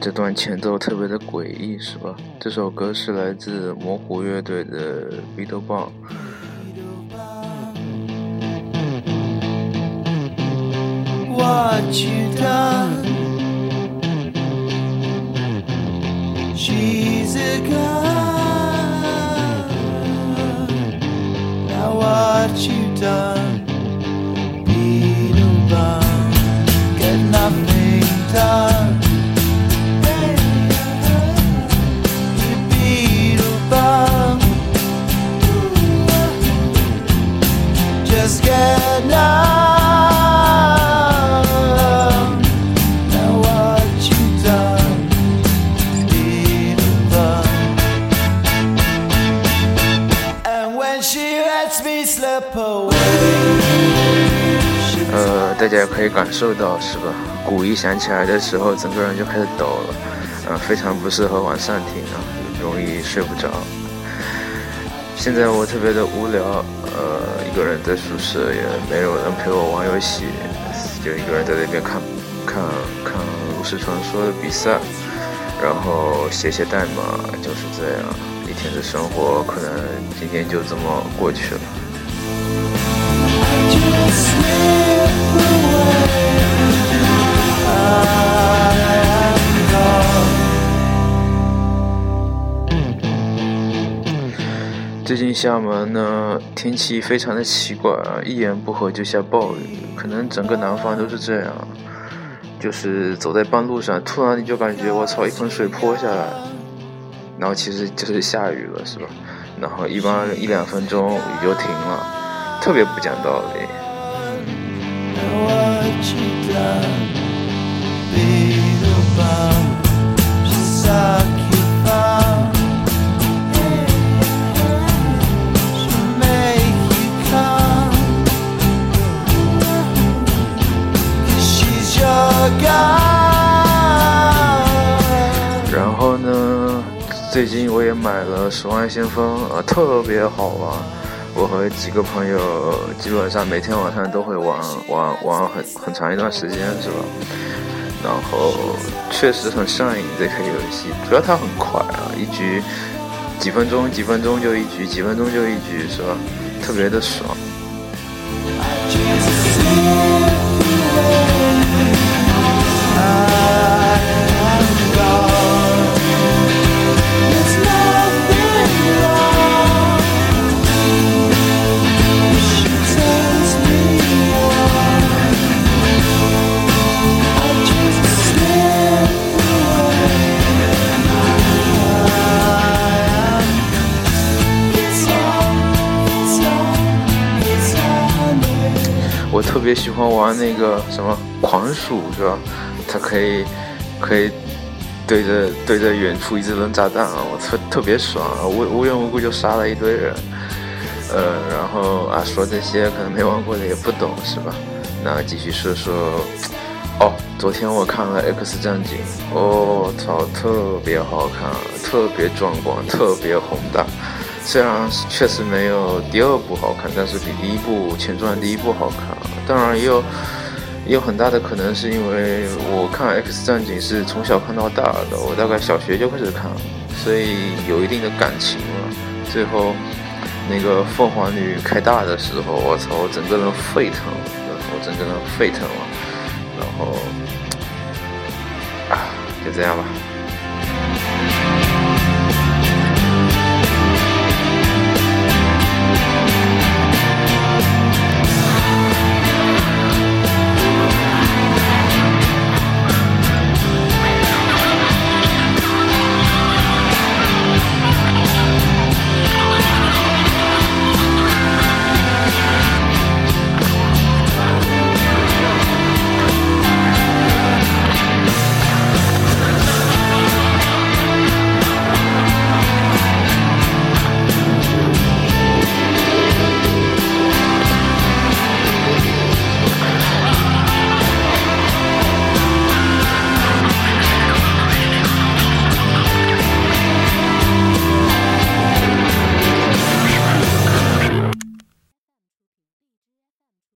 这段前奏特别的诡异，是吧？这首歌是来自模糊乐队的《Beatle Bomb》。What you done? She's a girl. Now what you done? Beetle bum, get nothing done. 大家可以感受到，是吧？鼓一响起来的时候，整个人就开始抖了，呃，非常不适合晚上听啊，容易睡不着。现在我特别的无聊，呃，一个人在宿舍，也没有人陪我玩游戏，就一个人在那边看，看，看《炉石传说》的比赛，然后写写代码，就是这样，一天的生活可能今天就这么过去了。最近厦门呢，天气非常的奇怪啊，一言不合就下暴雨，可能整个南方都是这样。就是走在半路上，突然你就感觉我操，一盆水泼下来，然后其实就是下雨了，是吧？然后一般一两分钟雨就停了，特别不讲道理。然后呢，最近我也买了《十万先锋》，啊，特别好玩。我和几个朋友基本上每天晚上都会玩玩玩很很长一段时间，是吧？然后确实很上瘾这个游戏，主要它很快啊，一局几分钟，几分钟就一局，几分钟就一局，是吧？特别的爽。我特别喜欢玩那个什么狂鼠，是吧？它可以可以对着对着远处一直扔炸弹啊，我特特别爽啊！无无缘无故就杀了一堆人，呃，然后啊说这些可能没玩过的也不懂，是吧？那继续说说，哦，昨天我看了《X 战警》，哦操，特别好看，特别壮观，特别宏大。虽然确实没有第二部好看，但是比第一部前传第一部好看。当然也有也有很大的可能是因为我看《X 战警》是从小看到大的，我大概小学就开始看，所以有一定的感情了。最后那个凤凰女开大的时候，我操，我整个人沸腾了，我整个人沸腾了。然后啊，就这样吧。